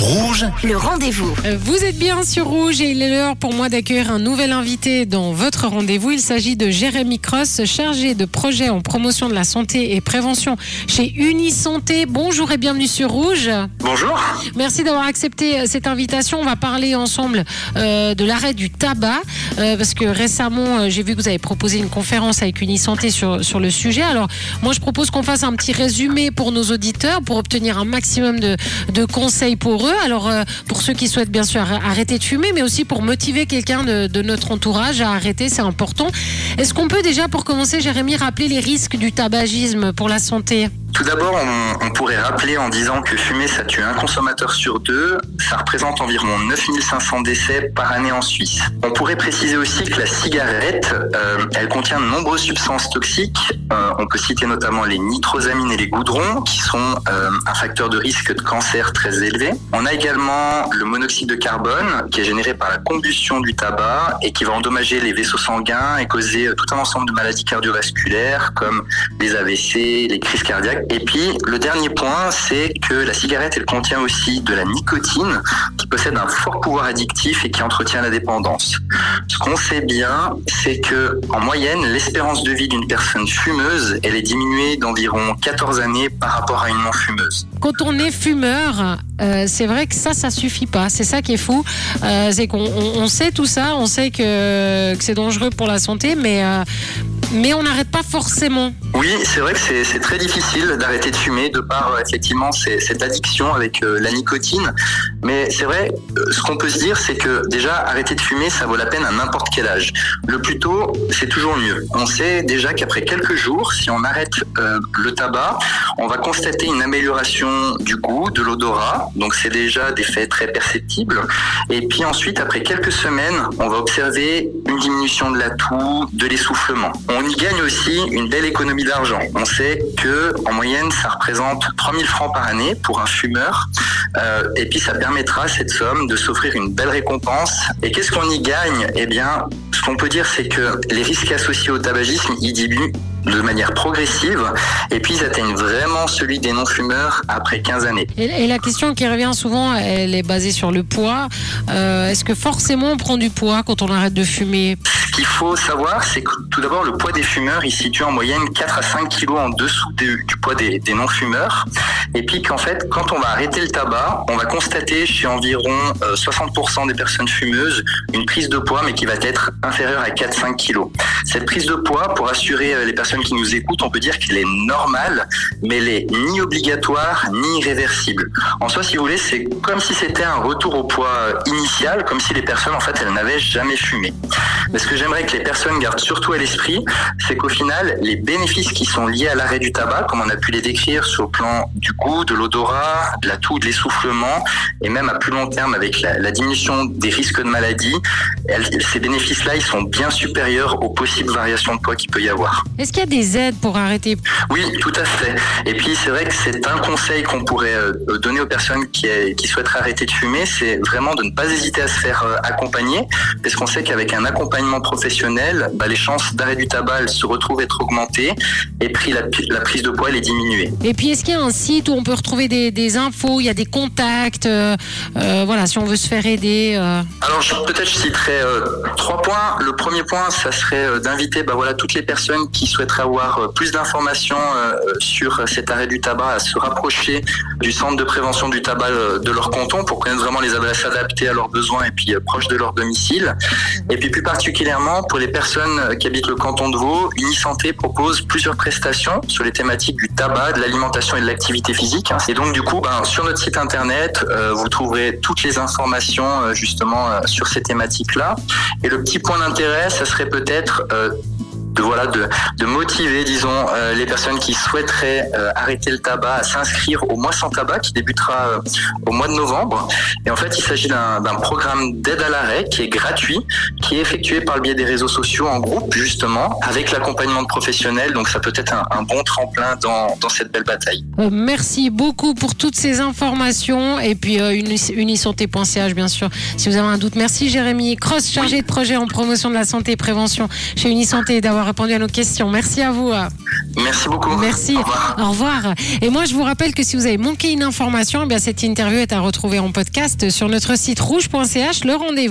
Rouge, le rendez-vous. Euh, Vous êtes bien sur Rouge et il est l'heure pour moi d'accueillir un nouvel invité dans votre rendez-vous. Il s'agit de Jérémy Cross, chargé de projet en promotion de la santé et prévention chez Unisanté. Bonjour et bienvenue sur Rouge. Bonjour. Merci d'avoir accepté euh, cette invitation. On va parler ensemble euh, de l'arrêt du tabac euh, parce que récemment, euh, j'ai vu que vous avez proposé une conférence avec Unisanté sur, sur le sujet. Alors, moi, je propose qu'on fasse un petit résumé pour nos auditeurs pour obtenir un maximum de, de conseils pour eux. Alors, euh, pour ceux qui souhaitent bien sûr arr- arrêter de fumer, mais aussi pour motiver quelqu'un de, de notre entourage à arrêter, c'est important. Est-ce qu'on peut déjà, pour commencer, Jérémy, rappeler les risques du tabagisme pour la santé? Tout d'abord, on, pourrait rappeler en disant que fumer, ça tue un consommateur sur deux. Ça représente environ 9500 décès par année en Suisse. On pourrait préciser aussi que la cigarette, euh, elle contient de nombreuses substances toxiques. Euh, on peut citer notamment les nitrosamines et les goudrons, qui sont euh, un facteur de risque de cancer très élevé. On a également le monoxyde de carbone, qui est généré par la combustion du tabac et qui va endommager les vaisseaux sanguins et causer tout un ensemble de maladies cardiovasculaires comme les AVC, les crises cardiaques. Et puis, le dernier point, c'est que la cigarette, elle contient aussi de la nicotine qui possède un fort pouvoir addictif et qui entretient la dépendance. Ce qu'on sait bien, c'est que, en moyenne, l'espérance de vie d'une personne fumeuse, elle est diminuée d'environ 14 années par rapport à une non-fumeuse. quand on est fumeur, euh, c'est vrai que ça, ça suffit pas. C'est ça qui est fou. Euh, c'est qu'on on, on sait tout ça, on sait que, que c'est dangereux pour la santé, mais, euh, mais on n'arrête pas forcément. Oui, c'est vrai que c'est très difficile d'arrêter de fumer de par euh, effectivement cette addiction avec euh, la nicotine. Mais c'est vrai, euh, ce qu'on peut se dire, c'est que déjà arrêter de fumer, ça vaut la peine à n'importe quel âge. Le plus tôt, c'est toujours mieux. On sait déjà qu'après quelques jours, si on arrête le tabac, on va constater une amélioration du goût, de l'odorat. Donc c'est déjà des faits très perceptibles. Et puis ensuite, après quelques semaines, on va observer une diminution de la toux, de l'essoufflement. Y gagne aussi une belle économie d'argent. On sait que en moyenne, ça représente 3000 francs par année pour un fumeur. Euh, et puis ça permettra cette somme de s'offrir une belle récompense. Et qu'est-ce qu'on y gagne? Eh bien, ce qu'on peut dire, c'est que les risques associés au tabagisme, ils diminuent de manière progressive. Et puis ils atteignent vraiment celui des non-fumeurs après 15 années. Et, et la question qui revient souvent, elle est basée sur le poids. Euh, Est-ce que forcément on prend du poids quand on arrête de fumer? Ce qu'il faut savoir, c'est que tout d'abord, le poids des fumeurs, il situe en moyenne 4 à 5 kilos en dessous du, poids des, non-fumeurs. Et puis qu'en fait, quand on va arrêter le tabac, on va constater chez environ euh, 60% des personnes fumeuses une prise de poids, mais qui va être inférieure à 4-5 kilos. Cette prise de poids, pour assurer euh, les personnes qui nous écoutent, on peut dire qu'elle est normale, mais elle est ni obligatoire, ni irréversible. En soi, si vous voulez, c'est comme si c'était un retour au poids euh, initial, comme si les personnes, en fait, elles n'avaient jamais fumé. J'aimerais que les personnes gardent surtout à l'esprit, c'est qu'au final, les bénéfices qui sont liés à l'arrêt du tabac, comme on a pu les décrire sur le plan du goût, de l'odorat, de la toux, de l'essoufflement, et même à plus long terme avec la, la diminution des risques de maladie, elles- ces bénéfices-là, ils sont bien supérieurs aux possibles variations de poids qu'il peut y avoir. Est-ce qu'il y a des aides pour arrêter? Oui, tout à fait. Et puis c'est vrai que c'est un conseil qu'on pourrait euh, donner aux personnes qui, euh, qui souhaiteraient arrêter de fumer, c'est vraiment de ne pas hésiter à se faire euh, accompagner, parce qu'on sait qu'avec un accompagnement bah, les chances d'arrêt du tabac elles se retrouvent être augmentées, et puis la, la prise de poids elle est diminuée. Et puis, est-ce qu'il y a un site où on peut retrouver des, des infos, il y a des contacts, euh, euh, voilà, si on veut se faire aider euh. Alors peut-être je citerai trois points. Le premier point, ça serait d'inviter bah, voilà, toutes les personnes qui souhaiteraient avoir plus d'informations sur cet arrêt du tabac à se rapprocher du centre de prévention du tabac de leur canton pour connaître vraiment les adresses adaptées à leurs besoins et puis proches de leur domicile. Et puis plus particulièrement pour les personnes qui habitent le canton de Vaud, Unisanté propose plusieurs prestations sur les thématiques du tabac, de l'alimentation et de l'activité physique. Et donc du coup, ben, sur notre site internet, euh, vous trouverez toutes les informations euh, justement euh, sur ces thématiques-là. Et le petit point d'intérêt, ça serait peut-être de voilà de, de motiver disons euh, les personnes qui souhaiteraient euh, arrêter le tabac à s'inscrire au mois sans tabac qui débutera euh, au mois de novembre. Et en fait il s'agit d'un programme d'aide à l'arrêt qui est gratuit qui est effectué par le biais des réseaux sociaux en groupe justement avec l'accompagnement de professionnels donc ça peut être un, un bon tremplin dans, dans cette belle bataille. Merci beaucoup pour toutes ces informations. Et puis unis- unisanté.ch bien sûr si vous avez un doute. Merci Jérémy. Cross, chargé de projet en promotion de la santé et prévention chez Unisanté d'avoir répondu à nos questions. Merci à vous. Merci beaucoup. Merci. Au revoir. Au revoir. Et moi, je vous rappelle que si vous avez manqué une information, eh bien cette interview est à retrouver en podcast sur notre site rouge.ch. Le rendez-vous.